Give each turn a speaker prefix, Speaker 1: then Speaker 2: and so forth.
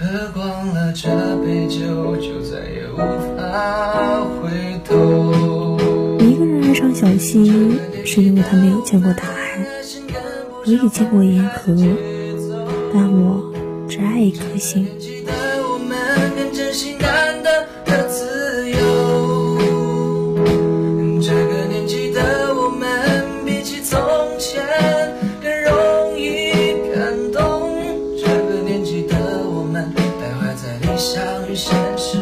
Speaker 1: 喝光了这杯酒，就再也无法回头。
Speaker 2: 一个人爱上小溪，是因为他没有见过大海。我也见过银河，但我只爱一颗星。
Speaker 1: 理想与现实